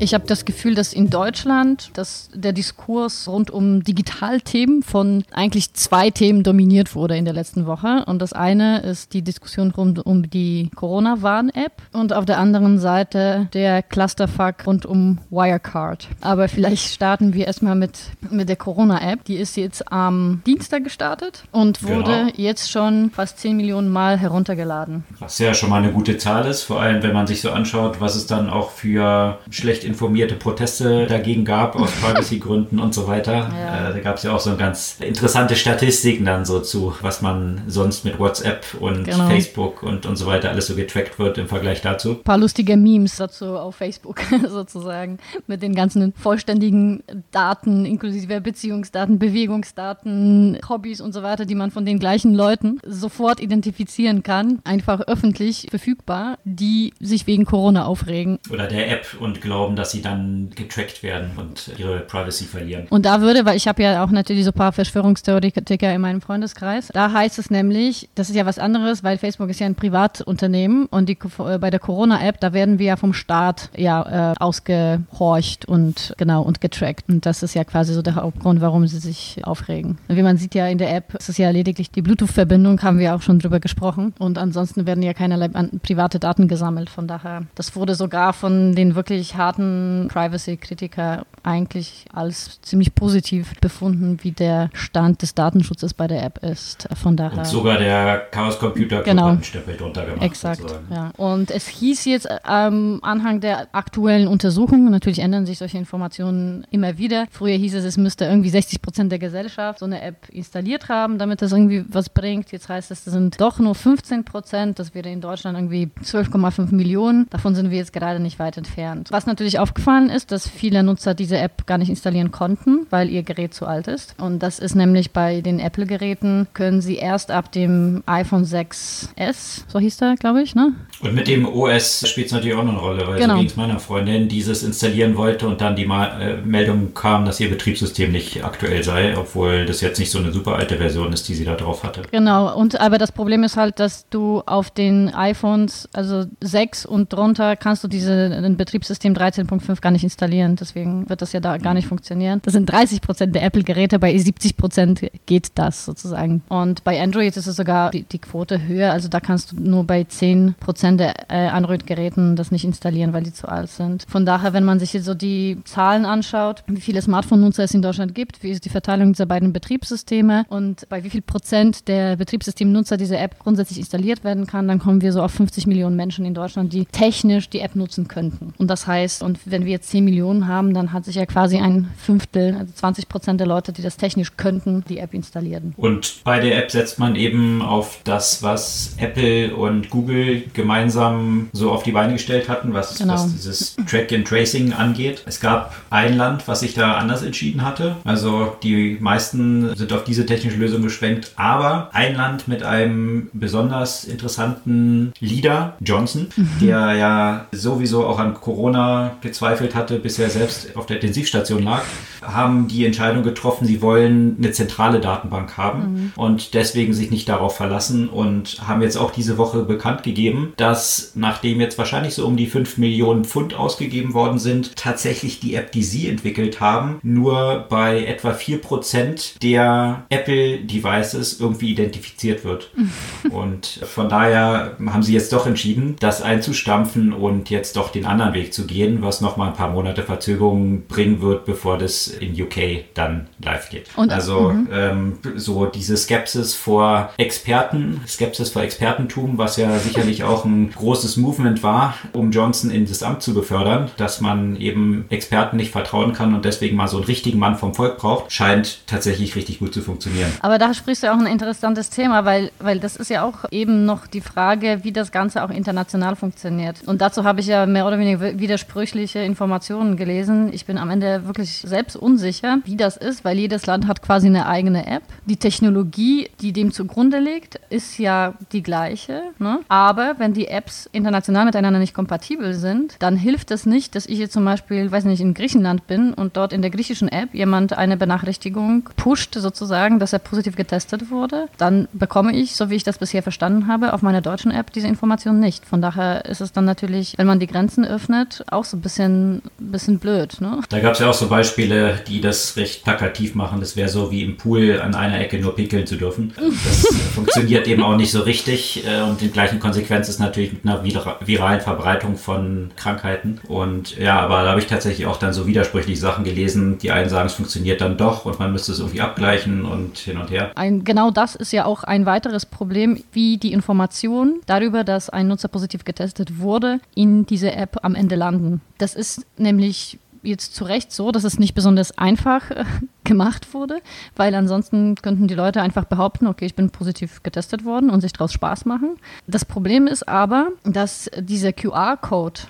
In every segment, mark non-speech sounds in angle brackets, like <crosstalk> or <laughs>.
Ich habe das Gefühl, dass in Deutschland dass der Diskurs rund um Digitalthemen von eigentlich zwei Themen dominiert wurde in der letzten Woche. Und das eine ist die Diskussion rund um die Corona-Warn-App und auf der anderen Seite der Clusterfuck rund um Wirecard. Aber vielleicht starten wir erstmal mit, mit der Corona-App. Die ist jetzt am Dienstag gestartet und wurde genau. jetzt schon fast 10 Millionen Mal heruntergeladen. Was ja schon mal eine gute Zahl ist, vor allem wenn man sich so anschaut, was es dann auch für schlecht informierte Proteste dagegen gab, aus <laughs> Privacy-Gründen und so weiter. Ja. Äh, da gab es ja auch so ganz interessante Statistiken dann so zu, was man sonst mit WhatsApp und genau. Facebook und, und so weiter alles so getrackt wird im Vergleich dazu. Ein paar lustige Memes dazu auf Facebook <laughs> sozusagen mit den ganzen vollständigen Daten, inklusive Beziehungsdaten, Bewegungsdaten, Hobbys und so weiter, die man von den gleichen Leuten sofort identifizieren kann, einfach öffentlich verfügbar, die sich wegen Corona aufregen. Oder der App und glauben, dass sie dann getrackt werden und ihre Privacy verlieren. Und da würde, weil ich habe ja auch natürlich so ein paar Verschwörungstheoretiker in meinem Freundeskreis, da heißt es nämlich, das ist ja was anderes, weil Facebook ist ja ein Privatunternehmen und die, äh, bei der Corona-App, da werden wir ja vom Staat ja äh, ausgehorcht und genau und getrackt. Und das ist ja quasi so der Hauptgrund, warum sie sich aufregen. Wie man sieht ja in der App, ist es ja lediglich die Bluetooth-Verbindung, haben wir auch schon drüber gesprochen. Und ansonsten werden ja keinerlei private Daten gesammelt. Von daher, das wurde sogar von den wirklich harten Privacy-Kritiker eigentlich als ziemlich positiv befunden, wie der Stand des Datenschutzes bei der App ist. Von daher. Und sogar der Chaos Computer genau. einen Stempel drunter gemacht. Exakt. Ja. Und es hieß jetzt ähm, Anhang der aktuellen Untersuchungen, natürlich ändern sich solche Informationen immer wieder. Früher hieß es, es müsste irgendwie 60 Prozent der Gesellschaft so eine App installiert haben, damit das irgendwie was bringt. Jetzt heißt es, es sind doch nur 15 Prozent. Das wäre in Deutschland irgendwie 12,5 Millionen. Davon sind wir jetzt gerade nicht weit entfernt. Was natürlich aufgefallen ist, dass viele Nutzer diese App gar nicht installieren konnten, weil ihr Gerät zu alt ist. Und das ist nämlich bei den Apple-Geräten, können sie erst ab dem iPhone 6S, so hieß der, glaube ich, ne? Und mit dem OS spielt es natürlich auch eine Rolle, weil genau. so ging es meiner Freundin, dieses installieren wollte und dann die Ma äh, Meldung kam, dass ihr Betriebssystem nicht aktuell sei, obwohl das jetzt nicht so eine super alte Version ist, die sie da drauf hatte. Genau, und aber das Problem ist halt, dass du auf den iPhones, also 6 und drunter, kannst du diese Betriebssystem 13.5 gar nicht installieren. Deswegen wird das ja da gar nicht funktionieren. Das sind 30 Prozent der Apple-Geräte, bei 70 Prozent geht das sozusagen. Und bei Android ist es sogar die, die Quote höher, also da kannst du nur bei 10 Prozent Prozent der äh, Android-Geräten das nicht installieren, weil die zu alt sind. Von daher, wenn man sich jetzt so die Zahlen anschaut, wie viele Smartphone-Nutzer es in Deutschland gibt, wie ist die Verteilung dieser beiden Betriebssysteme und bei wie viel Prozent der Betriebssystemnutzer diese App grundsätzlich installiert werden kann, dann kommen wir so auf 50 Millionen Menschen in Deutschland, die technisch die App nutzen könnten. Und das heißt, und wenn wir jetzt 10 Millionen haben, dann hat sich ja quasi ein Fünftel, also 20 Prozent der Leute, die das technisch könnten, die App installieren. Und bei der App setzt man eben auf das, was Apple und Google gemeinsam gemeinsam so auf die Beine gestellt hatten, was, genau. was dieses Track and Tracing angeht. Es gab ein Land, was sich da anders entschieden hatte. Also die meisten sind auf diese technische Lösung geschwenkt, aber ein Land mit einem besonders interessanten Leader, Johnson, mhm. der ja sowieso auch an Corona gezweifelt hatte, bis er selbst auf der Intensivstation lag, haben die Entscheidung getroffen, sie wollen eine zentrale Datenbank haben mhm. und deswegen sich nicht darauf verlassen und haben jetzt auch diese Woche bekannt gegeben, dass dass nachdem jetzt wahrscheinlich so um die 5 Millionen Pfund ausgegeben worden sind, tatsächlich die App, die sie entwickelt haben, nur bei etwa 4% der Apple-Devices irgendwie identifiziert wird. <laughs> und von daher haben sie jetzt doch entschieden, das einzustampfen und jetzt doch den anderen Weg zu gehen, was nochmal ein paar Monate Verzögerung bringen wird, bevor das in UK dann live geht. Und, also mhm. ähm, so diese Skepsis vor Experten, Skepsis vor Expertentum, was ja sicherlich auch ein großes Movement war, um Johnson in das Amt zu befördern, dass man eben Experten nicht vertrauen kann und deswegen mal so einen richtigen Mann vom Volk braucht, scheint tatsächlich richtig gut zu funktionieren. Aber da sprichst du auch ein interessantes Thema, weil, weil das ist ja auch eben noch die Frage, wie das Ganze auch international funktioniert. Und dazu habe ich ja mehr oder weniger widersprüchlich zusätzliche Informationen gelesen. Ich bin am Ende wirklich selbst unsicher, wie das ist, weil jedes Land hat quasi eine eigene App. Die Technologie, die dem zugrunde liegt, ist ja die gleiche. Ne? Aber wenn die Apps international miteinander nicht kompatibel sind, dann hilft es nicht, dass ich jetzt zum Beispiel, weiß nicht, in Griechenland bin und dort in der griechischen App jemand eine Benachrichtigung pusht, sozusagen, dass er positiv getestet wurde. Dann bekomme ich, so wie ich das bisher verstanden habe, auf meiner deutschen App diese Information nicht. Von daher ist es dann natürlich, wenn man die Grenzen öffnet, auch so ein bisschen, bisschen blöd. Ne? Da gab es ja auch so Beispiele, die das recht plakativ machen. Das wäre so wie im Pool an einer Ecke nur pickeln zu dürfen. Das <laughs> funktioniert eben auch nicht so richtig äh, und die gleichen Konsequenz ist natürlich mit einer viralen Verbreitung von Krankheiten. Und ja, aber da habe ich tatsächlich auch dann so widersprüchliche Sachen gelesen. Die einen sagen, es funktioniert dann doch und man müsste es irgendwie abgleichen und hin und her. Ein, genau das ist ja auch ein weiteres Problem, wie die Information darüber, dass ein Nutzer positiv getestet wurde, in diese App am Ende landen. Das ist nämlich jetzt zu Recht so, dass es nicht besonders einfach äh, <laughs> gemacht wurde, weil ansonsten könnten die Leute einfach behaupten, okay, ich bin positiv getestet worden und sich daraus Spaß machen. Das Problem ist aber, dass dieser QR-Code,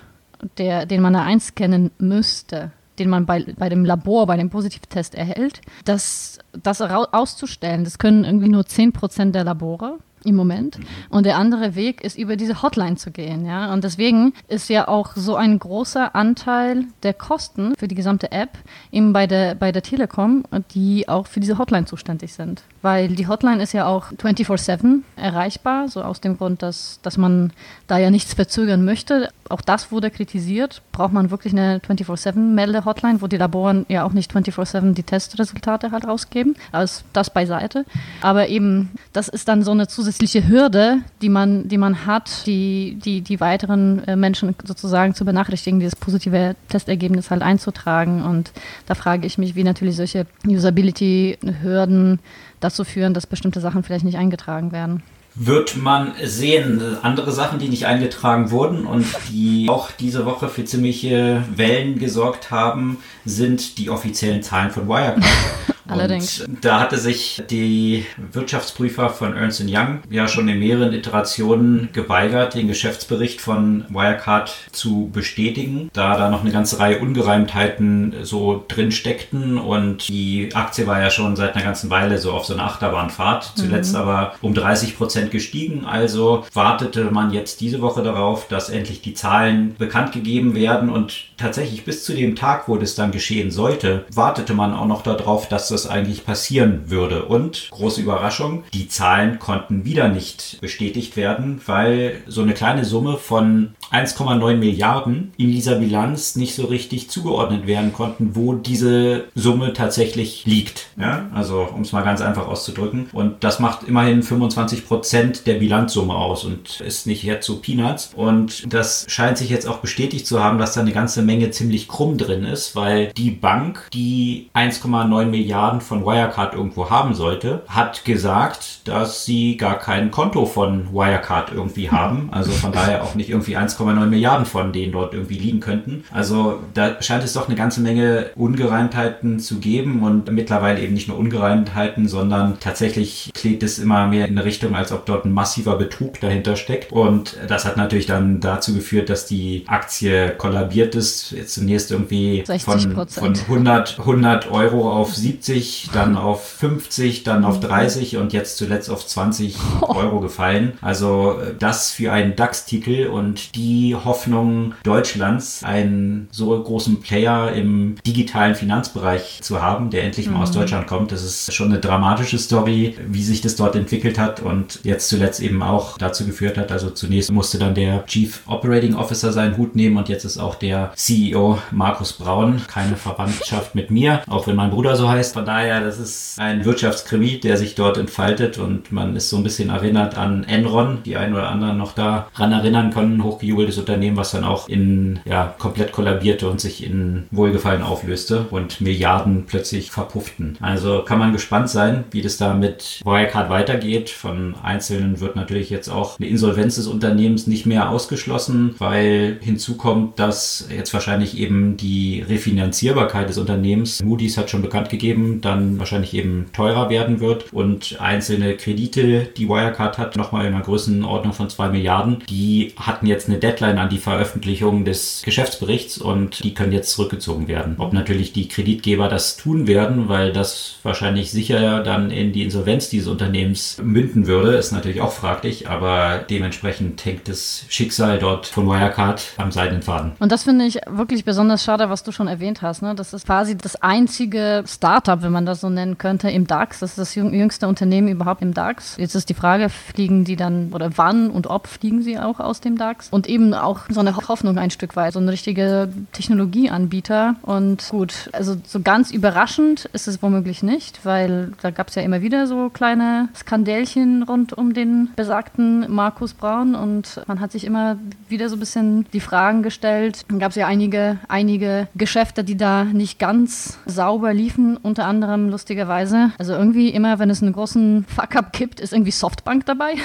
den man da einscannen müsste, den man bei, bei dem Labor, bei dem Positivtest erhält, das, das auszustellen, das können irgendwie nur 10% der Labore im Moment. Mhm. Und der andere Weg ist, über diese Hotline zu gehen. Ja? Und deswegen ist ja auch so ein großer Anteil der Kosten für die gesamte App eben bei der, bei der Telekom, die auch für diese Hotline zuständig sind. Weil die Hotline ist ja auch 24-7 erreichbar, so aus dem Grund, dass, dass man da ja nichts verzögern möchte. Auch das wurde kritisiert. Braucht man wirklich eine 24-7-Melde-Hotline, wo die Laboren ja auch nicht 24-7 die Testresultate halt rausgeben. Also das beiseite. Aber eben, das ist dann so eine zusätzliche Hürde, die man, die man hat, die, die, die weiteren äh, Menschen sozusagen zu benachrichtigen, dieses positive Testergebnis halt einzutragen. Und da frage ich mich, wie natürlich solche Usability-Hürden dazu führen, dass bestimmte Sachen vielleicht nicht eingetragen werden wird man sehen. Andere Sachen, die nicht eingetragen wurden und die auch diese Woche für ziemliche Wellen gesorgt haben, sind die offiziellen Zahlen von Wirecard. <laughs> Allerdings. Und da hatte sich die Wirtschaftsprüfer von Ernst Young ja schon in mehreren Iterationen geweigert, den Geschäftsbericht von Wirecard zu bestätigen, da da noch eine ganze Reihe Ungereimtheiten so drin steckten und die Aktie war ja schon seit einer ganzen Weile so auf so einer Achterbahnfahrt, zuletzt mhm. aber um 30 Prozent gestiegen. Also wartete man jetzt diese Woche darauf, dass endlich die Zahlen bekannt gegeben werden und tatsächlich bis zu dem Tag, wo das dann geschehen sollte, wartete man auch noch darauf, dass das das eigentlich passieren würde. Und große Überraschung, die Zahlen konnten wieder nicht bestätigt werden, weil so eine kleine Summe von 1,9 Milliarden in dieser Bilanz nicht so richtig zugeordnet werden konnten, wo diese Summe tatsächlich liegt. Ja? Also um es mal ganz einfach auszudrücken. Und das macht immerhin 25 Prozent der Bilanzsumme aus und ist nicht jetzt so Peanuts. Und das scheint sich jetzt auch bestätigt zu haben, dass da eine ganze Menge ziemlich krumm drin ist, weil die Bank, die 1,9 Milliarden Milliarden von Wirecard irgendwo haben sollte, hat gesagt, dass sie gar kein Konto von Wirecard irgendwie <laughs> haben. Also von daher auch nicht irgendwie 1,9 Milliarden von denen dort irgendwie liegen könnten. Also da scheint es doch eine ganze Menge Ungereimtheiten zu geben und mittlerweile eben nicht nur Ungereimtheiten, sondern tatsächlich klingt es immer mehr in eine Richtung, als ob dort ein massiver Betrug dahinter steckt. Und das hat natürlich dann dazu geführt, dass die Aktie kollabiert ist. Jetzt zunächst irgendwie von, von 100, 100 Euro auf 70 40, dann auf 50, dann auf 30 und jetzt zuletzt auf 20 <laughs> Euro gefallen. Also äh, das für einen DAX-Titel und die Hoffnung Deutschlands, einen so großen Player im digitalen Finanzbereich zu haben, der endlich mal mhm. aus Deutschland kommt. Das ist schon eine dramatische Story, wie sich das dort entwickelt hat und jetzt zuletzt eben auch dazu geführt hat. Also zunächst musste dann der Chief Operating Officer seinen Hut nehmen und jetzt ist auch der CEO Markus Braun keine Verwandtschaft mit mir, auch wenn mein Bruder so heißt. Von daher, das ist ein Wirtschaftskrimi, der sich dort entfaltet und man ist so ein bisschen erinnert an Enron, die einen oder anderen noch daran erinnern können, hochgejubeltes Unternehmen, was dann auch in, ja, komplett kollabierte und sich in Wohlgefallen auflöste und Milliarden plötzlich verpufften. Also kann man gespannt sein, wie das da mit Wirecard weitergeht. Von Einzelnen wird natürlich jetzt auch eine Insolvenz des Unternehmens nicht mehr ausgeschlossen, weil hinzu kommt, dass jetzt wahrscheinlich eben die Refinanzierbarkeit des Unternehmens, Moody's hat schon bekannt gegeben, Dann wahrscheinlich eben teurer werden wird und einzelne Kredite, die Wirecard hat, nochmal in einer Größenordnung von zwei Milliarden, die hatten jetzt eine Deadline an die Veröffentlichung des Geschäftsberichts und die können jetzt zurückgezogen werden. Ob natürlich die Kreditgeber das tun werden, weil das wahrscheinlich sicher dann in die Insolvenz dieses Unternehmens münden würde, ist natürlich auch fraglich, aber dementsprechend hängt das Schicksal dort von Wirecard am seidenen. Und das finde ich wirklich besonders schade, was du schon erwähnt hast. Ne? Das ist quasi das einzige Startup, wenn man das so nennen könnte, im DAX. Das ist das jüngste Unternehmen überhaupt im DAX. Jetzt ist die Frage, fliegen die dann oder wann und ob fliegen sie auch aus dem DAX? Und eben auch so eine Hoffnung ein Stück weit, so ein richtiger Technologieanbieter. Und gut, also so ganz überraschend ist es womöglich nicht, weil da gab es ja immer wieder so kleine Skandälchen rund um den besagten Markus Braun und man hat sich immer wieder so ein bisschen die Fragen gestellt. Dann gab es ja einige, einige Geschäfte, die da nicht ganz sauber liefen, unter anderem lustigerweise. Also irgendwie immer, wenn es einen großen Fuck-up gibt, ist irgendwie Softbank dabei.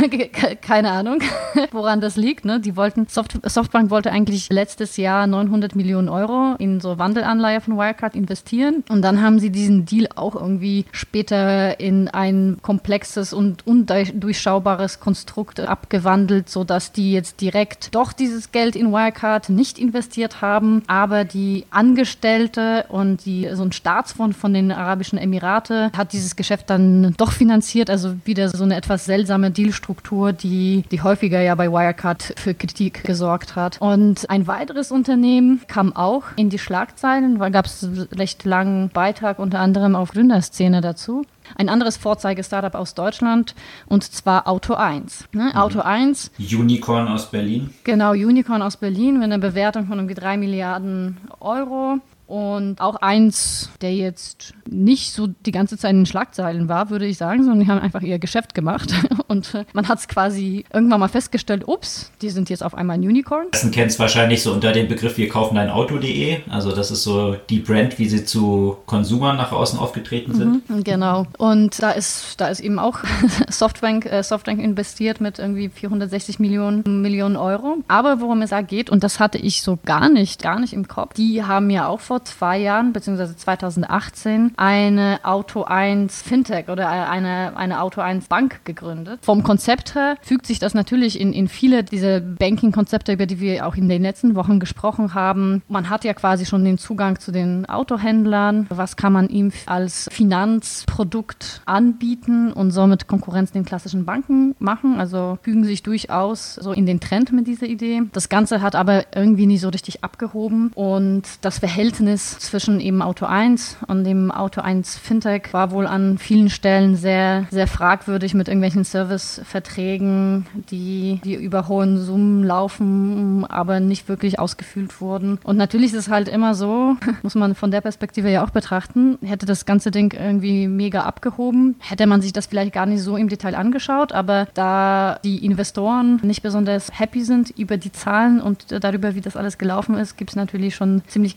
<laughs> Keine Ahnung, <laughs> woran das liegt. Ne? Die wollten, Soft Softbank wollte eigentlich letztes Jahr 900 Millionen Euro in so Wandelanleihe von Wirecard investieren und dann haben sie diesen Deal auch irgendwie später in ein komplexes und undurchschaubares Konstrukt abgewandelt, sodass die jetzt direkt doch dieses Geld in Wirecard nicht investiert haben, aber die Angestellte und die, so ein Staatsfonds von den Arabischen Emirate hat dieses Geschäft dann doch finanziert, also wieder so eine etwas seltsame Dealstruktur, die, die häufiger ja bei Wirecard für Kritik gesorgt hat. Und ein weiteres Unternehmen kam auch in die Schlagzeilen, weil gab es recht langen Beitrag unter anderem auf Gründerszene dazu ein anderes Vorzeigestartup aus Deutschland und zwar Auto 1. Ne? Mhm. Auto 1. Unicorn aus Berlin. Genau, Unicorn aus Berlin mit einer Bewertung von irgendwie 3 Milliarden Euro. Und auch eins, der jetzt nicht so die ganze Zeit in den Schlagzeilen war, würde ich sagen, sondern die haben einfach ihr Geschäft gemacht. <laughs> Und man hat es quasi irgendwann mal festgestellt, ups, die sind jetzt auf einmal ein Unicorn. Das kennt es wahrscheinlich so unter dem Begriff, wir kaufen ein Auto.de. Also das ist so die Brand, wie sie zu Konsumern nach außen aufgetreten sind. Mhm, genau. Und da ist, da ist eben auch <laughs> Softbank, äh, Softbank investiert mit irgendwie 460 Millionen, Millionen Euro. Aber worum es da geht, und das hatte ich so gar nicht, gar nicht im Kopf, die haben ja auch vor zwei Jahren, beziehungsweise 2018, eine Auto 1 Fintech oder eine, eine Auto 1 Bank gegründet. Vom Konzept her fügt sich das natürlich in, in viele dieser Banking-Konzepte, über die wir auch in den letzten Wochen gesprochen haben. Man hat ja quasi schon den Zugang zu den Autohändlern. Was kann man ihm als Finanzprodukt anbieten und somit Konkurrenz den klassischen Banken machen? Also fügen sich durchaus so in den Trend mit dieser Idee. Das Ganze hat aber irgendwie nie so richtig abgehoben und das Verhältnis Verhältnis zwischen eben Auto 1 und dem Auto 1 Fintech war wohl an vielen Stellen sehr, sehr fragwürdig mit irgendwelchen Serviceverträgen, die, die über hohen Summen laufen, aber nicht wirklich ausgefüllt wurden. Und natürlich ist es halt immer so, <laughs> muss man von der Perspektive ja auch betrachten, hätte das ganze Ding irgendwie mega abgehoben, hätte man sich das vielleicht gar nicht so im Detail angeschaut, aber da die Investoren nicht besonders happy sind über die Zahlen und darüber, wie das alles gelaufen ist, gibt es natürlich schon ziemlich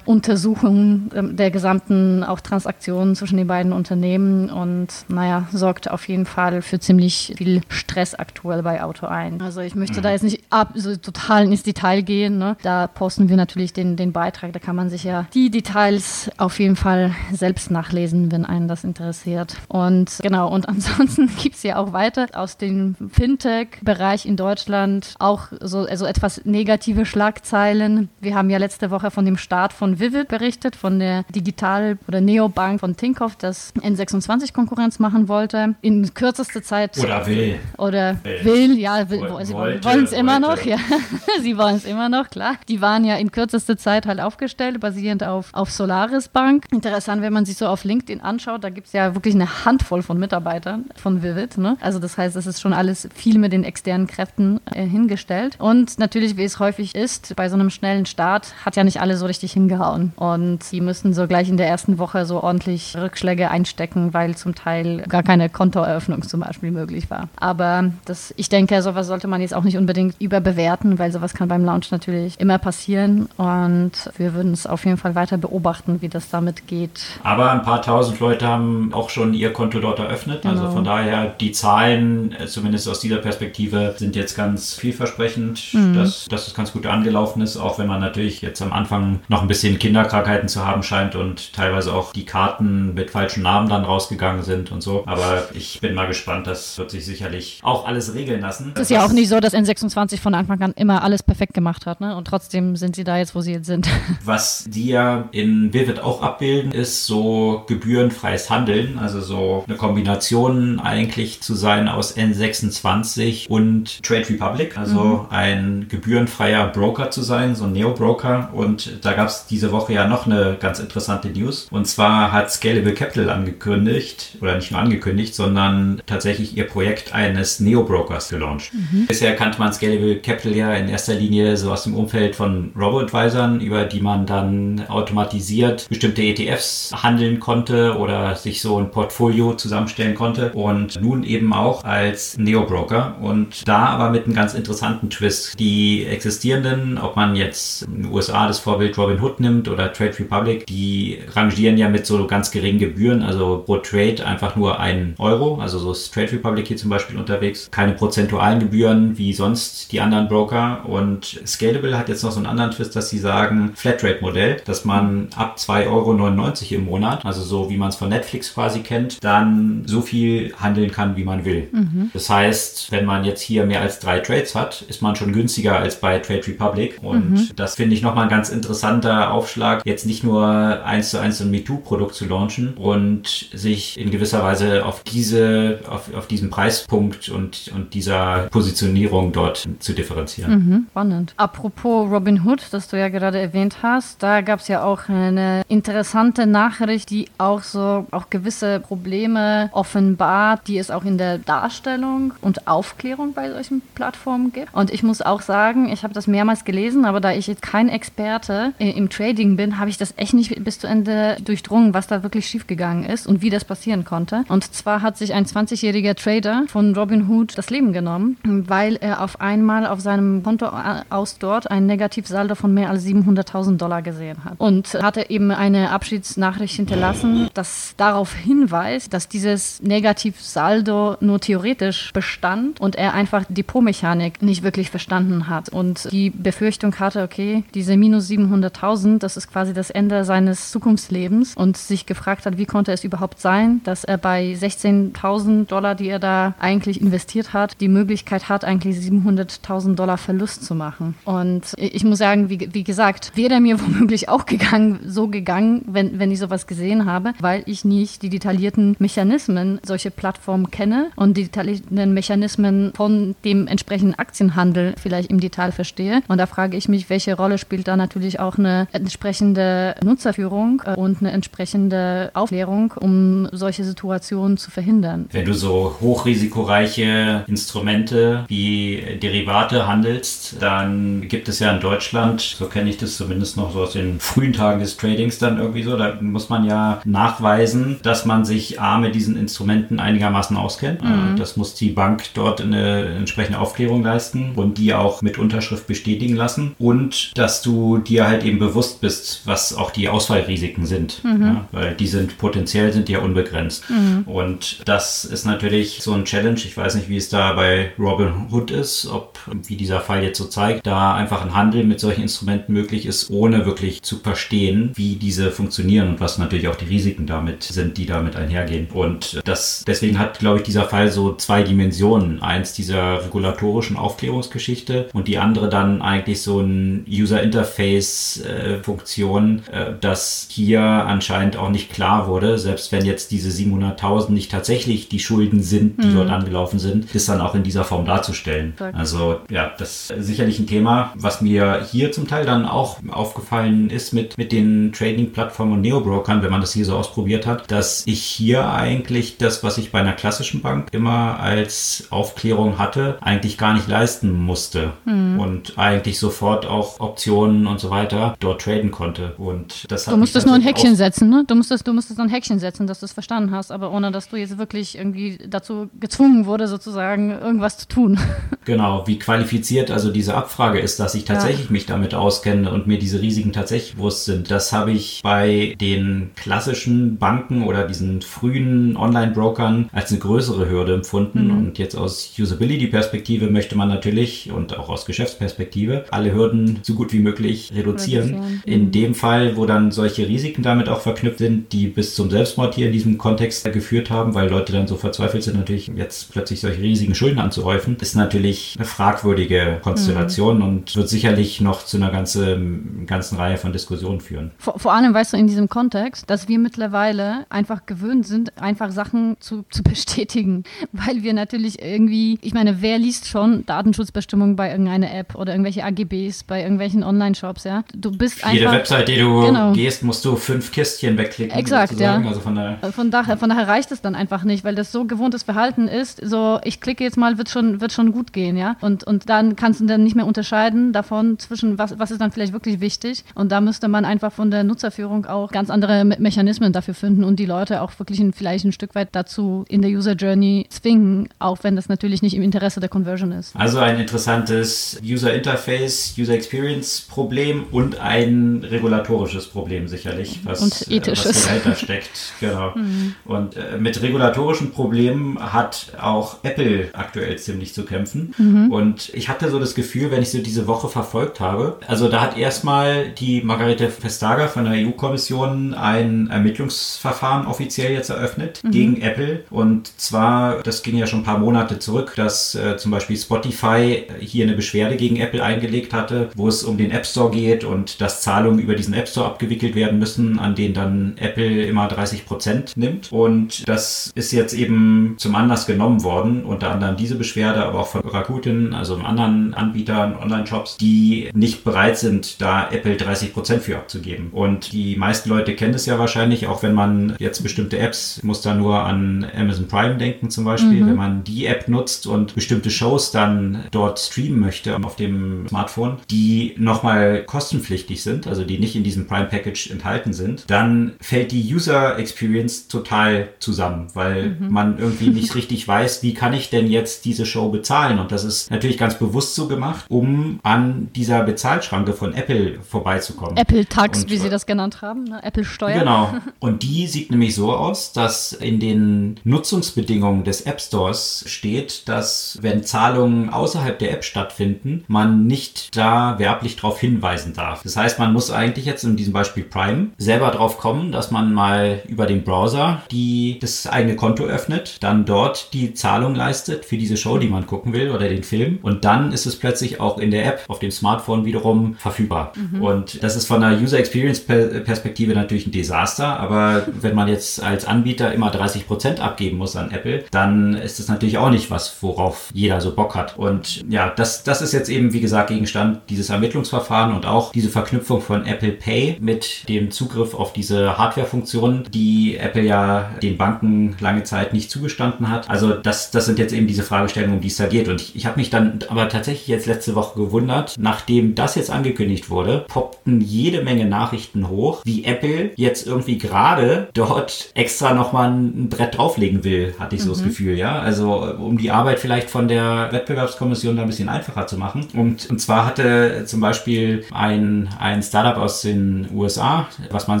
Untersuchung ähm, der gesamten auch Transaktionen zwischen den beiden Unternehmen und naja, sorgt auf jeden Fall für ziemlich viel Stress aktuell bei Auto ein. Also ich möchte mhm. da jetzt nicht ab, so total ins Detail gehen. Ne? Da posten wir natürlich den, den Beitrag, da kann man sich ja die Details auf jeden Fall selbst nachlesen, wenn einen das interessiert. Und genau, und <laughs> ansonsten gibt es ja auch weiter aus dem Fintech-Bereich in Deutschland auch so also etwas negative Schlagzeilen. Wir haben ja letzte Woche von dem Start von Vivid berichtet, von der Digital- oder Neobank von Tinkoff, das N26 Konkurrenz machen wollte. In kürzester Zeit. Oder will. Oder will, will ja, will, sie wollen es immer noch, ja. <laughs> sie wollen es immer noch, klar. Die waren ja in kürzester Zeit halt aufgestellt, basierend auf, auf Solaris Bank. Interessant, wenn man sich so auf LinkedIn anschaut, da gibt es ja wirklich eine Handvoll von Mitarbeitern von Vivid. Ne? Also das heißt, es ist schon alles viel mit den externen Kräften äh, hingestellt. Und natürlich, wie es häufig ist, bei so einem schnellen Start hat ja nicht alle so richtig hingehauen hinhauen. Und sie müssen so gleich in der ersten Woche so ordentlich Rückschläge einstecken, weil zum Teil gar keine Kontoeröffnung zum Beispiel möglich war. Aber das, ich denke, sowas sollte man jetzt auch nicht unbedingt überbewerten, weil sowas kann beim Launch natürlich immer passieren. Und wir würden es auf jeden Fall weiter beobachten, wie das damit geht. Aber ein paar tausend Leute haben auch schon ihr Konto dort eröffnet. Also genau. Also von daher, die Zahlen, äh, zumindest aus dieser Perspektive, sind jetzt ganz vielversprechend, mhm. dass, dass es ganz gut angelaufen ist, auch wenn man natürlich jetzt am Anfang noch ein bisschen Kinderkrankheiten zu haben scheint und teilweise auch die Karten mit falschen Namen dann rausgegangen sind und so. Aber ich bin mal gespannt, das wird sich sicherlich auch alles regeln lassen. Es ist ja auch nicht so, dass N26 von Anfang an immer alles perfekt gemacht hat, ne? Und trotzdem sind sie da jetzt, wo sie jetzt sind. <laughs> Was die ja in Vivid auch abbilden, ist so gebührenfreies Handeln, also so eine Kombination eigentlich zu sein aus N26 und Trade Republic, also mhm. ein gebührenfreier Broker zu sein, so ein Neo-Broker. Und da gab es diese Woche ja noch eine ganz interessante News. Und zwar hat Scalable Capital angekündigt, oder nicht nur angekündigt, sondern tatsächlich ihr Projekt eines Neo-Brokers gelauncht. Mhm. Bisher kannte man Scalable Capital ja in erster Linie so aus dem Umfeld von Robo-Advisern, über die man dann automatisiert bestimmte ETFs handeln konnte oder sich so ein Portfolio zusammenstellen konnte. Und nun eben auch als Neo-Broker. Und da aber mit einem ganz interessanten Twist. Die existierenden, ob man jetzt in den USA das Vorbild Robinhood nimmt oder Trade Republic, die rangieren ja mit so ganz geringen Gebühren, also pro Trade einfach nur ein Euro. Also so ist Trade Republic hier zum Beispiel unterwegs. Keine prozentualen Gebühren wie sonst die anderen Broker. Und Scalable hat jetzt noch so einen anderen Twist, dass sie sagen Flatrate-Modell, dass man ab 2,99 Euro im Monat, also so wie man es von Netflix quasi kennt, dann so viel handeln kann, wie man will. Mhm. Das heißt, wenn man jetzt hier mehr als drei Trades hat, ist man schon günstiger als bei Trade Republic. Und mhm. das finde ich nochmal ein ganz interessanter Aufschlag, jetzt nicht nur eins zu eins ein MeToo-Produkt zu launchen und sich in gewisser Weise auf diese, auf, auf diesen Preispunkt und, und dieser Positionierung dort zu differenzieren. Mhm, spannend. Apropos Robinhood, das du ja gerade erwähnt hast, da gab es ja auch eine interessante Nachricht, die auch so auch gewisse Probleme offenbart, die es auch in der Darstellung und Aufklärung bei solchen Plattformen gibt. Und ich muss auch sagen, ich habe das mehrmals gelesen, aber da ich jetzt kein Experte im Trading bin, habe ich das echt nicht bis zu Ende durchdrungen, was da wirklich schiefgegangen ist und wie das passieren konnte. Und zwar hat sich ein 20-jähriger Trader von Robinhood das Leben genommen, weil er auf einmal auf seinem Konto aus dort ein Negativsaldo von mehr als 700.000 Dollar gesehen hat. Und hatte eben eine Abschiedsnachricht hinterlassen, das darauf hinweist, dass dieses Negativsaldo nur theoretisch bestand und er einfach Depotmechanik nicht wirklich verstanden hat und die Befürchtung hatte, okay, diese minus 700.000, das ist quasi das Ende seines Zukunftslebens und sich gefragt hat, wie konnte es überhaupt sein, dass er bei 16.000 Dollar, die er da eigentlich investiert hat, die Möglichkeit hat, eigentlich 700.000 Dollar Verlust zu machen. Und ich muss sagen, wie, wie gesagt, wäre mir <laughs> womöglich auch gegangen, so gegangen, wenn, wenn ich sowas gesehen habe, weil ich nicht die detaillierten Mechanismen solcher Plattformen kenne und die detaillierten Mechanismen von dem entsprechenden Aktienhandel vielleicht im Detail verstehe. Und da frage ich mich, welche Rolle spielt da natürlich auch eine entsprechende Nutzerführung äh, und eine entsprechende Aufklärung, um solche Situationen zu verhindern. Wenn du so hochrisikoreiche Instrumente wie Derivate handelst, dann gibt es ja in Deutschland, so kenne ich das zumindest noch so aus den frühen Tagen des Tradings dann irgendwie so, da muss man ja nachweisen, dass man sich A mit diesen Instrumenten einigermaßen auskennt. Mhm. Das muss die Bank dort eine entsprechende Aufklärung leisten und die auch mit Unterschrift bestätigen lassen und dass du dir halt eben bewusst bist, was auch die Ausfallrisiken sind, mhm. ja, weil die sind potenziell sind ja unbegrenzt mhm. und das ist natürlich so ein Challenge. Ich weiß nicht, wie es da bei Robin Hood ist, ob wie dieser Fall jetzt so zeigt, da einfach ein Handel mit solchen Instrumenten möglich ist, ohne wirklich zu verstehen, wie diese funktionieren und was natürlich auch die Risiken damit sind, die damit einhergehen. Und das deswegen hat, glaube ich, dieser Fall so zwei Dimensionen. Eins dieser regulatorischen Aufklärungsgeschichte und die andere dann eigentlich so ein User Interface äh, Funktion, äh, dass hier anscheinend auch nicht klar wurde, selbst wenn jetzt diese 700.000 nicht tatsächlich die Schulden sind, die mhm. dort angelaufen sind, ist dann auch in dieser Form darzustellen. Also ja, das ist sicherlich ein Thema, was mir hier zum Teil dann auch aufgefallen ist mit, mit den Trading-Plattformen und Neo-Brokern, wenn man das hier so ausprobiert hat, dass ich hier eigentlich das, was ich bei einer klassischen Bank immer als Aufklärung hatte, eigentlich gar nicht leisten musste mhm. und eigentlich sofort auch Optionen und so weiter dort traden konnte. Und das du musstest nur ein Häkchen setzen, ne? Du musstest, du musstest ein Häkchen setzen, dass du es verstanden hast, aber ohne dass du jetzt wirklich irgendwie dazu gezwungen wurde, sozusagen irgendwas zu tun. <laughs> Genau, wie qualifiziert also diese Abfrage ist, dass ich tatsächlich ja. mich damit auskenne und mir diese Risiken tatsächlich bewusst sind. Das habe ich bei den klassischen Banken oder diesen frühen Online-Brokern als eine größere Hürde empfunden. Mhm. Und jetzt aus Usability-Perspektive möchte man natürlich und auch aus Geschäftsperspektive alle Hürden so gut wie möglich reduzieren. reduzieren. In mhm. dem Fall, wo dann solche Risiken damit auch auch verknüpft sind, die bis zum Selbstmord hier in diesem Kontext geführt haben, weil Leute dann so verzweifelt sind, natürlich jetzt plötzlich solche riesigen Schulden anzuhäufen, ist natürlich eine fragwürdige Konstellation mhm. und wird sicherlich noch zu einer ganzen, ganzen Reihe von Diskussionen führen. Vor, vor allem, weißt du, in diesem Kontext, dass wir mittlerweile einfach gewöhnt sind, einfach Sachen zu, zu <laughs> bestätigen, weil wir natürlich irgendwie, ich meine, wer liest schon Datenschutzbestimmungen bei irgendeiner App oder irgendwelche AGBs bei irgendwelchen Online-Shops, ja? Du bist einfach... Jede Website, die du genau. gehst, musst du fünf Kistchen wegklicken. Exakt, sozusagen. ja. Also von, daher von, daher, von daher reicht es dann einfach nicht, weil das so gewohntes Verhalten ist, so ich klicke jetzt mal, wird schon, wird schon gut gehen, ja? Und, und dann kannst du dann nicht mehr unterscheiden davon zwischen, was, was ist dann vielleicht wirklich wichtig und da müsste man einfach von der Nutzerführung auch ganz andere Me Mechanismen dafür finden und die Leute auch wirklich ein, vielleicht ein Stück weit dazu in der User Journey zwingen, auch wenn das natürlich nicht im Interesse der Conversion ist. Also ein interessantes User Interface, User Experience Problem und ein regulatorisches Problem sicherlich, was, und ethisches. was dahinter steckt. <laughs> Genau. Mhm. Und äh, mit regulatorischen Problemen hat auch Apple aktuell ziemlich zu kämpfen. Mhm. Und ich hatte so das Gefühl, wenn ich so diese Woche verfolgt habe, also da hat erstmal die Margarete Vestager von der EU-Kommission ein Ermittlungsverfahren offiziell jetzt eröffnet mhm. gegen Apple. Und zwar, das ging ja schon ein paar Monate zurück, dass äh, zum Beispiel Spotify hier eine Beschwerde gegen Apple eingelegt hatte, wo es um den App Store geht und dass Zahlungen über diesen App Store abgewickelt werden müssen, an denen dann Apple immer 30 Prozent nimmt. Und das ist jetzt eben zum Anlass genommen worden, unter anderem diese Beschwerde, aber auch von Rakuten, also anderen Anbietern, Online-Shops, die nicht bereit sind, da Apple 30 Prozent für abzugeben. Und die meisten Leute kennen es ja wahrscheinlich, auch wenn man jetzt bestimmte Apps, muss da nur an Amazon Prime denken zum Beispiel, mhm. wenn man die App nutzt und bestimmte Shows dann dort streamen möchte auf dem Smartphone, die nochmal kostenpflichtig sind, also die nicht in diesem Prime Package enthalten sind, dann fällt die User Experience total zusammen, weil mhm. man irgendwie nicht richtig <laughs> weiß, wie kann ich denn jetzt diese Show bezahlen? Und das ist natürlich ganz bewusst so gemacht, um an dieser Bezahlschranke von Apple vorbeizukommen. Apple Tax, und, wie sie das genannt haben, ne? Apple Steuer. Genau. <laughs> Und die sieht nämlich so aus, dass in den Nutzungsbedingungen des App Stores steht, dass wenn Zahlungen außerhalb der App stattfinden, man nicht da werblich darauf hinweisen darf. Das heißt, man muss eigentlich jetzt in diesem Beispiel Prime selber drauf kommen, dass man mal über den Browser die, das eigene Konto öffnet, dann dort die Zahlung leistet für diese Show, die man gucken will oder den Film und dann ist es plötzlich auch in der App auf dem Smartphone wiederum verfügbar. Mhm. Und das ist von der User Experience Perspektive natürlich ein Desaster, aber wenn man jetzt als Anbieter immer 30 Prozent abgeben muss an Apple, dann ist das natürlich auch nicht was, worauf jeder so Bock hat. Und ja, das, das ist jetzt eben, wie gesagt, Gegenstand dieses Ermittlungsverfahren und auch diese Verknüpfung von Apple Pay mit dem Zugriff auf diese Hardware-Funktionen, die Apple ja den Banken lange Zeit nicht zugestanden hat. Also das, das sind jetzt eben diese Fragestellungen, um die es da geht. Und ich, ich habe mich dann aber tatsächlich jetzt letzte Woche gewundert, nachdem das jetzt angekündigt wurde, poppten jede Menge Nachrichten hoch, wie Apple jetzt irgendwie gerade dort extra nochmal ein Brett drauflegen will, hatte ich so mhm. das Gefühl, ja. Also um die Arbeit vielleicht von der Wettbewerbskommission da ein bisschen einfacher zu machen. Und, und zwar hatte zum Beispiel ein, ein Startup aus den USA, was man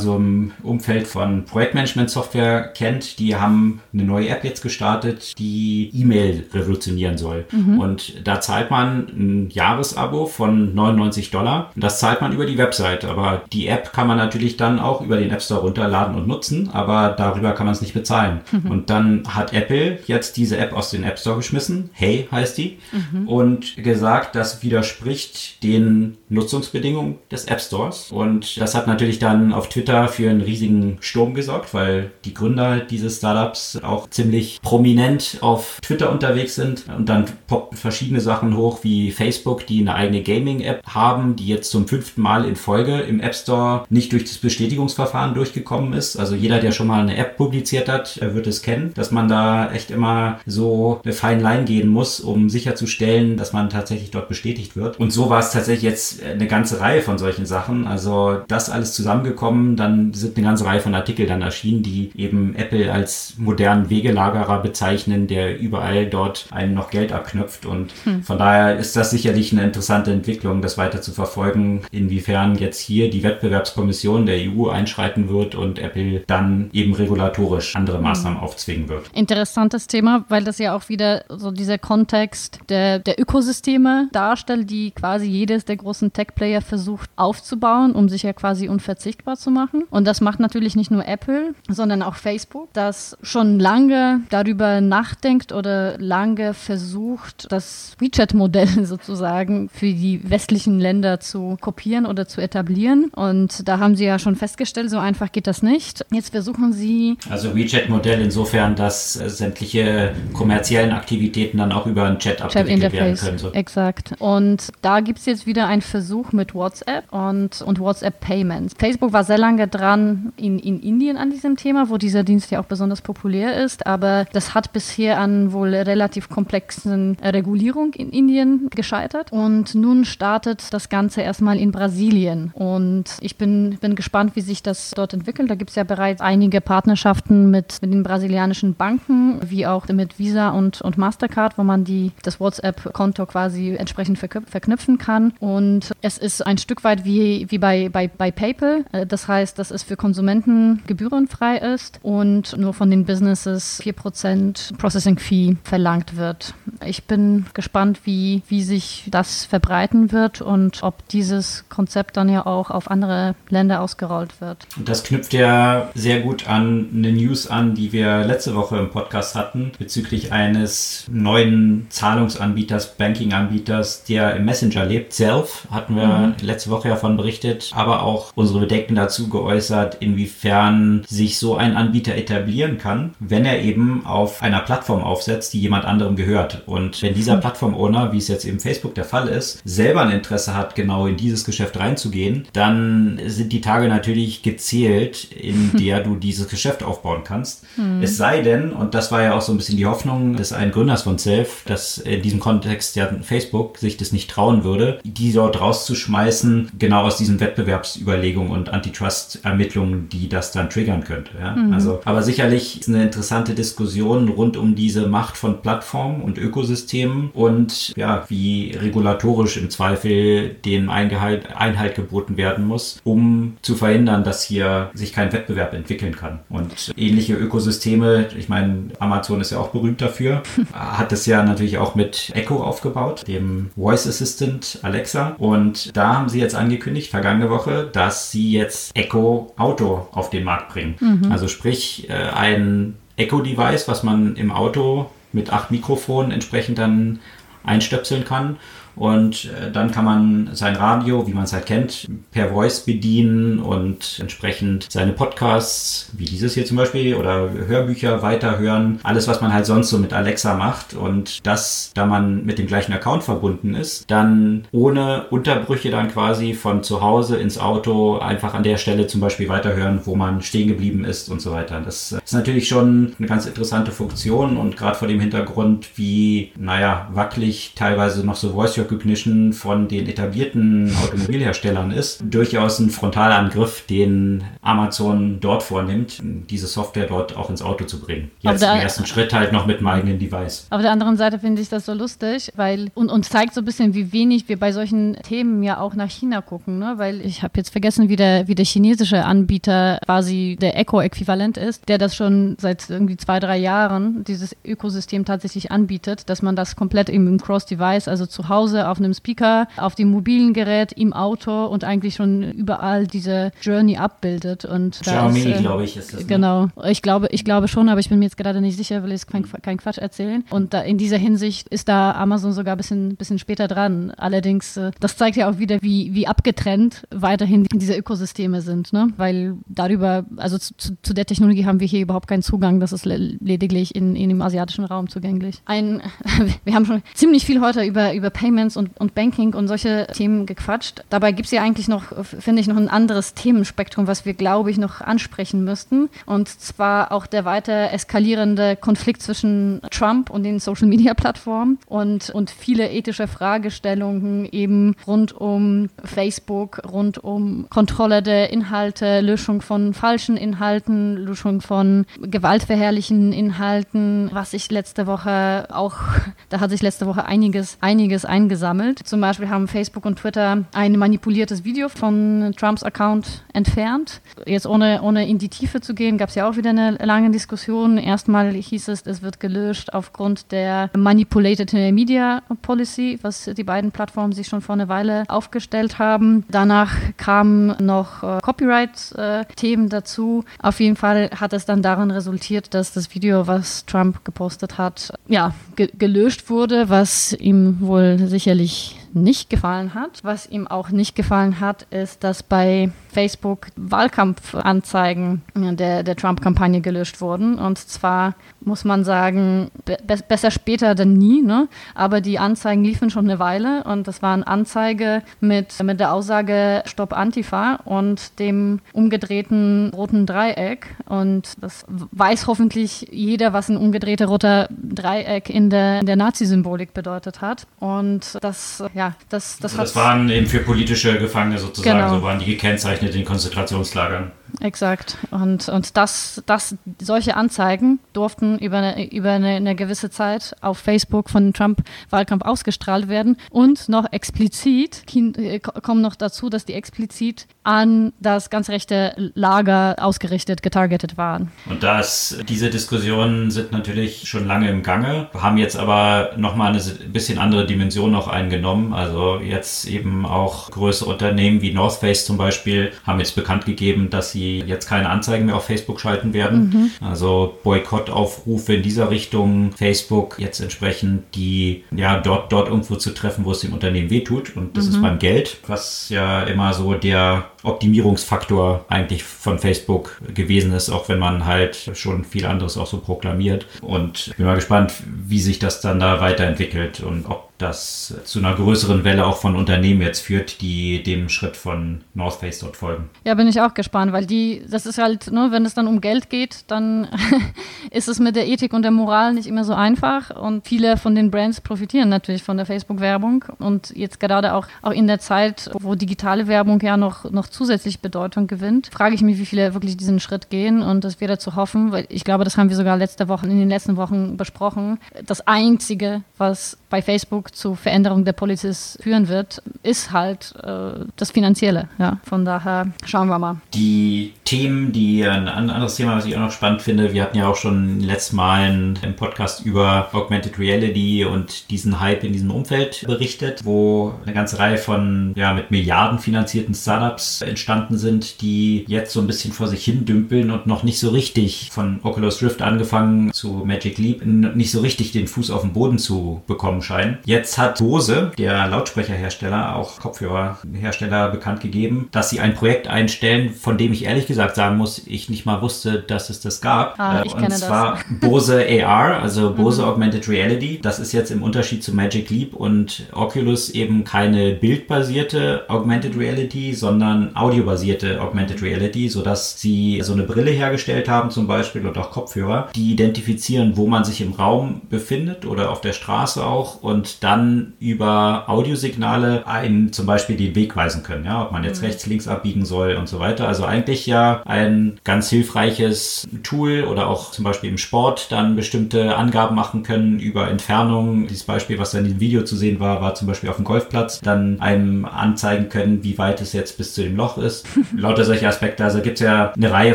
so im Umfeld von Projektmanagement-Software kennt, die haben eine neue App jetzt gestartet, die E-Mail revolutionieren soll. Mhm. Und da zahlt man ein Jahresabo von 99 Dollar. Das zahlt man über die Website, aber die App kann man natürlich dann auch über den App Store runterladen und nutzen, aber darüber kann man es nicht bezahlen. Mhm. Und dann hat Apple jetzt diese App aus den App Store geschmissen. Hey heißt die. Mhm. Und gesagt, das widerspricht den Nutzungsbedingungen des App Stores. Und das hat natürlich dann auf Twitter für einen riesigen Sturm gesorgt, weil die Gründer dieses Startups auch ziemlich prominent auf Twitter unterwegs sind. Und dann poppen verschiedene Sachen hoch, wie Facebook, die eine eigene Gaming-App haben, die jetzt zum fünften Mal in Folge im App Store nicht durch das Bestätigungsverfahren durchgekommen ist. Also jeder, der schon mal eine App publiziert hat, wird es kennen, dass man da echt immer so eine feine Line gehen muss, um sicherzustellen, dass man tatsächlich dort bestätigt wird. Und so war es tatsächlich jetzt eine ganze Reihe von solchen Sachen. Also das alles zusammengekommen, dann sind eine ganze Reihe von Artikeln dann erschienen, die eben Apple als modernen Wegelagerer bezeichnen, der überall dort einen noch Geld abknüpft. Und hm. von daher ist das sicherlich eine interessante Entwicklung, das weiter zu verfolgen, inwiefern jetzt hier die Wettbewerbskommission der EU einschreiten wird und Apple dann eben regulatorisch andere Maßnahmen hm. aufzwingen wird. Interessantes Thema, weil das ja auch wieder so dieser Kontext der, der Ökosysteme darstellt, die quasi jedes der großen Tech-Player versucht aufzubauen, um sich ja quasi unverzichtbar zu machen. Und das macht natürlich nicht nur Apple, sondern auch Facebook, das schon lange darüber nachdenkt oder lange versucht, das WeChat-Modell <laughs> sozusagen für die westlichen Länder zu kopieren oder zu etablieren. Und da haben sie ja schon festgestellt, so einfach geht das nicht. Jetzt versuchen sie. Also WeChat-Modell insofern, dass sämtliche kommerziellen Aktivitäten dann auch über ein Chat abgewickelt werden können. So. Exakt. Und da gibt es jetzt wieder einen Versuch mit WhatsApp und, und WhatsApp Payments. Facebook war sehr lange dran in, in Indien an diesem Thema, wo dieser Dienst ja auch besonders populär ist, aber das hat bisher an wohl relativ komplexen Regulierung in Indien gescheitert. Und nun startet das Ganze erstmal in Brasilien. Und ich bin, bin gespannt, wie sich das dort entwickelt. Da gibt es ja bereits einige Partnerschaften mit, mit den brasilianischen Banken, wie auch mit Visa und, und Mastercard, wo man die, das WhatsApp-Konto quasi entsprechend verknüpfen kann. Und es ist ein Stück weit wie, wie bei, bei, bei PayPal. Äh, das heißt, dass es für Konsumenten gebührenfrei ist und nur von den Businesses 4% Processing Fee verlangt wird. Ich bin gespannt, wie, wie sich das verbreiten wird und ob dieses Konzept dann ja auch auf andere Länder ausgerollt wird. Das knüpft ja sehr gut an eine News an, die wir letzte Woche im Podcast hatten, bezüglich eines neuen Zahlungsanbieters, Banking-Anbieters, der im Messenger lebt. Self hatten wir mhm. letzte Woche davon berichtet, aber auch unsere Bedenken dazu geäußert, inwiefern sich so ein Anbieter etablieren kann, wenn er eben auf einer Plattform aufsetzt, die jemand anderem gehört. Und wenn dieser mhm. Plattform-Owner, wie es jetzt eben Facebook der Fall ist, selber ein Interesse hat, genau in dieses Geschäft reinzugehen, dann sind die Tage natürlich gezählt, in <laughs> der du dieses Geschäft aufbauen kannst. Mhm. Es sei denn, und das war ja auch so ein bisschen die Hoffnung des einen Gründers von Self, dass in diesem Kontext ja Facebook sich das nicht trauen würde, die dort rauszuschmeißen, genau aus diesen Wettbewerbsüberlegungen und Antitrust-Ermittlungen, die das dann triggern könnte. Ja? Mhm. Also, aber sicherlich ist eine interessante Diskussion rund um diese Macht von Plattformen und Ökosystemen und ja, wie regulatorisch im Zweifel den Eingehalt, Einhalt geboten werden muss, um zu verhindern, dass hier sich kein Wettbewerb entwickeln kann. Und ähnliche Ökosysteme, ich meine, Amazon ist ja auch berühmt dafür, <laughs> hat es ja natürlich auch mit Echo aufgebaut, dem Voice Assistant Alexa. Und da haben sie jetzt angekündigt, vergangene Woche, dass sie jetzt Echo Auto auf den Markt bringen. Mhm. Also sprich, äh, ein Echo-Device, was man im Auto mit acht Mikrofonen entsprechend dann einstöpseln kann und äh, dann kann man sein Radio, wie man es halt kennt, per Voice bedienen und entsprechend seine Podcasts, wie dieses hier zum Beispiel, oder Hörbücher weiterhören. Alles, was man halt sonst so mit Alexa macht. Und das, da man mit dem gleichen Account verbunden ist, dann ohne Unterbrüche dann quasi von zu Hause ins Auto einfach an der Stelle zum Beispiel weiterhören, wo man stehen geblieben ist und so weiter. Das ist natürlich schon eine ganz interessante Funktion und gerade vor dem Hintergrund, wie, naja, wackelig teilweise noch so Voice Recognition von den etablierten Automobilherstellern ist, durchaus ein Frontalangriff, den Amazon dort vornimmt, diese Software dort auch ins Auto zu bringen. Jetzt im ersten Schritt halt noch mit einem eigenen Device. Auf der anderen Seite finde ich das so lustig, weil und, und zeigt so ein bisschen, wie wenig wir bei solchen Themen ja auch nach China gucken, ne? weil ich habe jetzt vergessen, wie der, wie der chinesische Anbieter quasi der Echo-Äquivalent ist, der das schon seit irgendwie zwei, drei Jahren dieses Ökosystem tatsächlich anbietet, dass man das komplett im Cross-Device, also zu Hause auf einem Speaker, auf dem mobilen Gerät, im Auto und eigentlich schon überall diese Journey abbildet. Und Xiaomi, äh, glaube ich, ist das. Ne? Genau. Ich glaube, ich glaube schon, aber ich bin mir jetzt gerade nicht sicher, will ich kein, kein Quatsch erzählen. Und da, in dieser Hinsicht ist da Amazon sogar ein bisschen, bisschen später dran. Allerdings, äh, das zeigt ja auch wieder, wie, wie abgetrennt weiterhin diese Ökosysteme sind, ne? Weil darüber, also zu, zu der Technologie haben wir hier überhaupt keinen Zugang. Das ist lediglich in, in dem asiatischen Raum zugänglich. Ein, <laughs> wir haben schon ziemlich viel heute über, über Payments und, und Banking und solche Themen gequatscht. Dabei gibt es ja eigentlich noch, finde ich, noch ein anderes Themenspektrum, was wir, glaube ich, noch ansprechen müssten. Und zwar auch der weiter eskalierende Konflikt zwischen Trump und den Social-Media-Plattformen und, und viele ethische Fragestellungen eben rund um Facebook, rund um Kontrolle der Inhalte, Löschung von falschen Inhalten, Löschung von gewaltverherrlichen Inhalten, was ich letzte Woche auch, <laughs> da hat sich letzte Woche einiges, einiges eingeschaltet Daten gesammelt. Zum Beispiel haben Facebook und Twitter ein manipuliertes Video von Trumps Account entfernt. Jetzt ohne, ohne in die Tiefe zu gehen, gab es ja auch wieder eine lange Diskussion. Erstmal hieß es, es wird gelöscht aufgrund der Manipulated Media Policy, was die beiden Plattformen sich schon vor einer Weile aufgestellt haben. Danach kamen noch äh, Copyright-Themen äh, dazu. Auf jeden Fall hat es dann darin resultiert, dass das Video, was Trump gepostet hat, ja, ge gelöscht wurde, was ihm wohl sicherlich nicht gefallen hat. Was ihm auch nicht gefallen hat, ist, dass bei Facebook Wahlkampfanzeigen der, der Trump-Kampagne gelöscht wurden. Und zwar muss man sagen, be besser später denn nie. Ne? Aber die Anzeigen liefen schon eine Weile und das war eine Anzeige mit, mit der Aussage Stopp Antifa und dem umgedrehten roten Dreieck. Und das weiß hoffentlich jeder, was ein umgedrehter roter Dreieck in der, in der Nazi-Symbolik bedeutet hat. Und das ja, das, das, also das waren eben für politische Gefangene sozusagen, genau. so waren die gekennzeichnet in Konzentrationslagern. Exakt. Und, und das, das, solche Anzeigen durften über eine, über eine, eine gewisse Zeit auf Facebook von Trump-Wahlkampf ausgestrahlt werden. Und noch explizit äh, kommen noch dazu, dass die explizit an das ganz rechte Lager ausgerichtet, getargetet waren. Und das, diese Diskussionen sind natürlich schon lange im Gange, haben jetzt aber nochmal eine bisschen andere Dimension noch eingenommen. Also jetzt eben auch größere Unternehmen wie North Face zum Beispiel haben jetzt bekannt gegeben, dass sie die jetzt keine Anzeigen mehr auf Facebook schalten werden. Mhm. Also Boykottaufrufe in dieser Richtung, Facebook jetzt entsprechend die ja dort, dort irgendwo zu treffen, wo es dem Unternehmen wehtut. Und das mhm. ist beim Geld, was ja immer so der Optimierungsfaktor eigentlich von Facebook gewesen ist, auch wenn man halt schon viel anderes auch so proklamiert. Und ich bin mal gespannt, wie sich das dann da weiterentwickelt und ob das zu einer größeren Welle auch von Unternehmen jetzt führt, die dem Schritt von North Face dort folgen. Ja, bin ich auch gespannt, weil die, das ist halt, ne, wenn es dann um Geld geht, dann <laughs> ist es mit der Ethik und der Moral nicht immer so einfach und viele von den Brands profitieren natürlich von der Facebook-Werbung und jetzt gerade auch, auch in der Zeit, wo digitale Werbung ja noch, noch zusätzlich Bedeutung gewinnt, frage ich mich, wie viele wirklich diesen Schritt gehen und es wäre zu hoffen, weil ich glaube, das haben wir sogar letzte Woche, in den letzten Wochen besprochen. Das Einzige, was bei Facebook zu Veränderung der Policies führen wird, ist halt äh, das Finanzielle. Ja. Von daher schauen wir mal. Die Themen, die ein anderes Thema, was ich auch noch spannend finde, wir hatten ja auch schon letztes Mal im Podcast über Augmented Reality und diesen Hype in diesem Umfeld berichtet, wo eine ganze Reihe von ja, mit Milliarden finanzierten Startups entstanden sind, die jetzt so ein bisschen vor sich hin dümpeln und noch nicht so richtig von Oculus Rift angefangen zu Magic Leap nicht so richtig den Fuß auf den Boden zu bekommen scheinen. Jetzt hat Bose, der Lautsprecherhersteller, auch Kopfhörerhersteller, bekannt gegeben, dass sie ein Projekt einstellen, von dem ich ehrlich gesagt sagen muss, ich nicht mal wusste, dass es das gab. Ah, ich und zwar das. Bose AR, also <laughs> Bose mhm. Augmented Reality. Das ist jetzt im Unterschied zu Magic Leap und Oculus eben keine bildbasierte Augmented Reality, sondern audiobasierte Augmented Reality, sodass sie so eine Brille hergestellt haben zum Beispiel und auch Kopfhörer, die identifizieren, wo man sich im Raum befindet oder auf der Straße auch und dann über Audiosignale einem zum Beispiel den Weg weisen können, ja, ob man jetzt mhm. rechts, links abbiegen soll und so weiter. Also eigentlich ja ein ganz hilfreiches Tool oder auch zum Beispiel im Sport dann bestimmte Angaben machen können über Entfernungen. Dieses Beispiel, was dann in dem Video zu sehen war, war zum Beispiel auf dem Golfplatz, dann einem anzeigen können, wie weit es jetzt bis zu dem Loch ist. <laughs> Lauter solche Aspekte. Also gibt es ja eine Reihe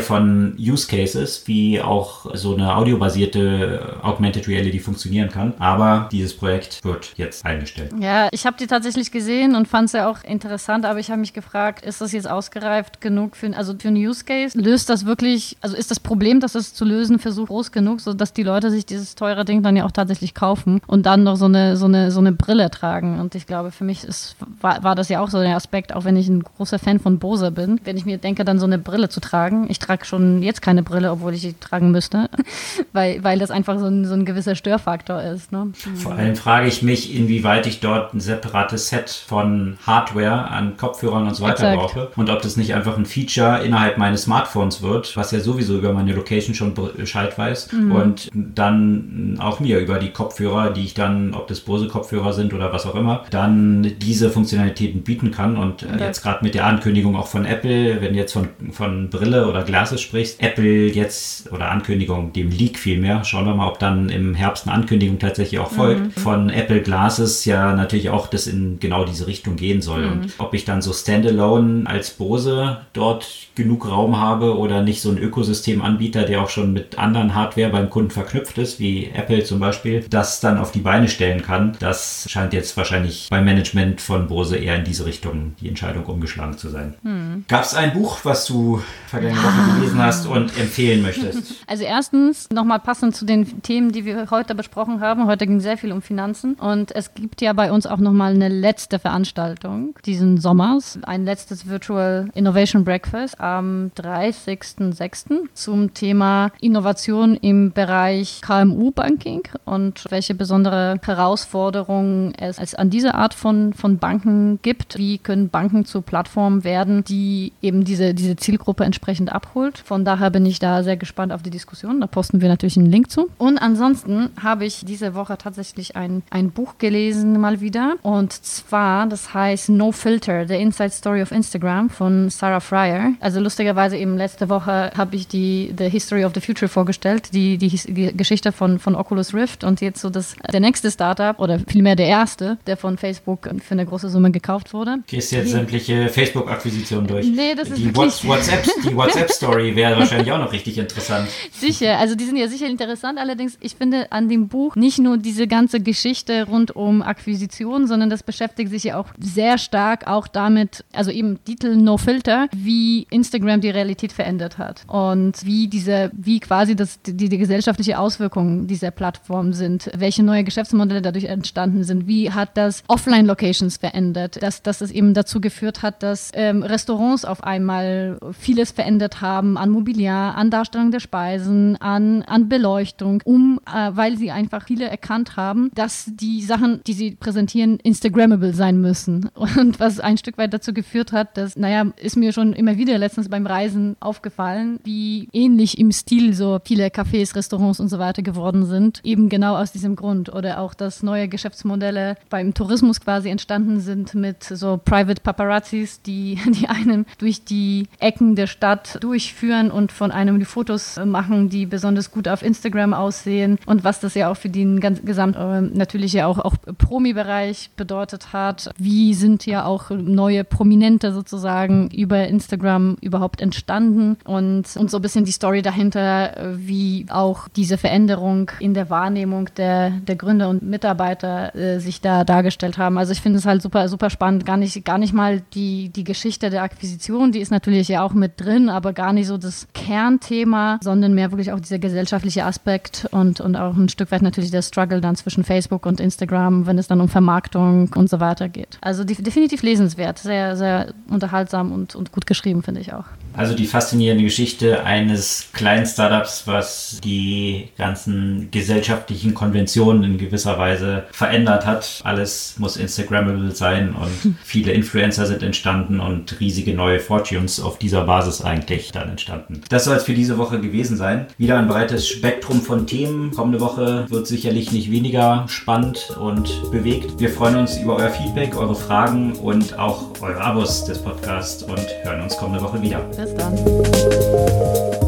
von Use Cases, wie auch so eine audiobasierte Augmented Reality funktionieren kann. Aber dieses Projekt wird jetzt eingestellt. Ja, ich habe die tatsächlich gesehen und fand es ja auch interessant, aber ich habe mich gefragt, ist das jetzt ausgereift genug für, also für einen Use Case? Löst das wirklich, also ist das Problem, dass es zu lösen versucht, groß genug, sodass die Leute sich dieses teure Ding dann ja auch tatsächlich kaufen und dann noch so eine, so eine, so eine Brille tragen? Und ich glaube, für mich ist, war, war das ja auch so der Aspekt, auch wenn ich ein großer Fan von Bose bin, wenn ich mir denke, dann so eine Brille zu tragen. Ich trage schon jetzt keine Brille, obwohl ich sie tragen müsste, <laughs> weil, weil das einfach so ein, so ein gewisser Störfaktor ist. Ne? Vor allem frage ich mich, inwieweit ich dort ein separates Set von Hardware an Kopfhörern und so weiter Exakt. brauche und ob das nicht einfach ein Feature innerhalb meines Smartphones wird, was ja sowieso über meine Location schon Bescheid weiß mhm. und dann auch mir über die Kopfhörer, die ich dann, ob das Bose Kopfhörer sind oder was auch immer, dann diese Funktionalitäten bieten kann und äh, jetzt gerade mit der Ankündigung auch von Apple, wenn du jetzt von, von Brille oder Glasses sprichst, Apple jetzt oder Ankündigung, dem Leak vielmehr, schauen wir mal, ob dann im Herbst eine Ankündigung tatsächlich auch folgt, mhm. von Apple Glasses ja natürlich auch das in genau diese Richtung gehen soll mhm. und ob ich dann so Standalone als Bose dort genug Raum habe oder nicht so ein Ökosystemanbieter, der auch schon mit anderen Hardware beim Kunden verknüpft ist, wie Apple zum Beispiel, das dann auf die Beine stellen kann. Das scheint jetzt wahrscheinlich beim Management von Bose eher in diese Richtung die Entscheidung umgeschlagen zu sein. Hm. Gab es ein Buch, was du vergangene Woche gelesen hast und empfehlen möchtest? <laughs> Also erstens nochmal passend zu den Themen, die wir heute besprochen haben. Heute ging sehr viel um Finanzen und es gibt ja bei uns auch nochmal eine letzte Veranstaltung diesen Sommers, ein letztes Virtual Innovation Breakfast am 30.06. zum Thema Innovation im Bereich KMU-Banking und welche besondere Herausforderungen es, es an dieser Art von, von Banken gibt. Wie können Banken zu Plattformen werden, die eben diese, diese Zielgruppe entsprechend abholt. Von daher bin ich da sehr gespannt auf die Diskussion. Da posten wir natürlich einen Link zu. Und ansonsten habe ich diese Woche tatsächlich ein, ein Buch gelesen, mal wieder. Und zwar, das heißt No Filter, The Inside Story of Instagram von Sarah Fryer. Also lustigerweise eben letzte Woche habe ich die The History of the Future vorgestellt, die, die, die Geschichte von, von Oculus Rift und jetzt so das, der nächste Startup oder vielmehr der erste, der von Facebook für eine große Summe gekauft wurde. Gehst jetzt sämtliche Facebook-Akquisitionen durch? Nee, das ist die WhatsApp, die <laughs> WhatsApp-Story wäre wahrscheinlich auch noch richtig interessant. Sicher, also die sind ja sicher interessant, allerdings ich finde an dem Buch nicht nur diese ganze Geschichte rund um Akquisitionen, sondern das beschäftigt sich ja auch sehr stark auch damit, also eben Titel No Filter, wie Instagram die Realität verändert hat und wie diese, wie quasi das, die, die gesellschaftliche Auswirkungen dieser Plattform sind, welche neue Geschäftsmodelle dadurch entstanden sind, wie hat das Offline-Locations verändert, dass, dass es eben dazu geführt hat, dass ähm, Restaurants auf einmal vieles verändert haben an Mobiliar, an Darstellung der Speisen, an, an Beleuchtung, um, äh, weil sie einfach viele erkannt haben, dass die Sachen, die sie präsentieren, Instagrammable sein müssen. Und was ein Stück weit dazu geführt hat, dass, naja, ist mir schon immer wieder letztens beim Reisen aufgefallen, wie ähnlich im Stil so viele Cafés, Restaurants und so weiter geworden sind. Eben genau aus diesem Grund. Oder auch, dass neue Geschäftsmodelle beim Tourismus quasi entstanden sind mit so Private Paparazzis, die, <laughs> die einen durch die Ecken der Stadt durchführen und von einem die Fotos machen, die besonders gut auf Instagram aussehen. Und was das ja auch für den gesamt äh, natürlich ja auch, auch Promi-Bereich bedeutet hat. Wie sind ja auch neue Prominente sozusagen über Instagram überhaupt entstanden und, und so ein bisschen die Story dahinter, wie auch diese Veränderung in der Wahrnehmung der, der Gründer und Mitarbeiter äh, sich da dargestellt haben. Also ich finde es halt super, super spannend. Gar nicht, gar nicht mal die, die Geschichte der Akquisition, die ist natürlich ja auch mit drin, aber gar nicht so das Kernthema, sondern mehr wirklich auch dieser gesellschaftliche Aspekt und, und auch ein Stück weit natürlich der Struggle dann zwischen Facebook und Instagram, wenn es dann um Vermarktung und so weiter geht. Also definitiv lesenswert, sehr, sehr unterhaltsam und, und gut geschrieben, finde ich auch. Also die faszinierende Geschichte eines kleinen Startups, was die ganzen gesellschaftlichen Konventionen in gewisser Weise verändert hat. Alles muss Instagrammable sein und viele Influencer sind entstanden und riesige neue Fortunes auf dieser Basis eigentlich dann entstanden. Das soll es für diese Woche gewesen sein. Wieder ein breites Spektrum von Themen. Kommende Woche wird sicherlich nicht weniger spannend und bewegt. Wir freuen uns über euer Feedback, eure Fragen und auch eure Abos des Podcasts und hören uns kommende Woche wieder. Bis dann.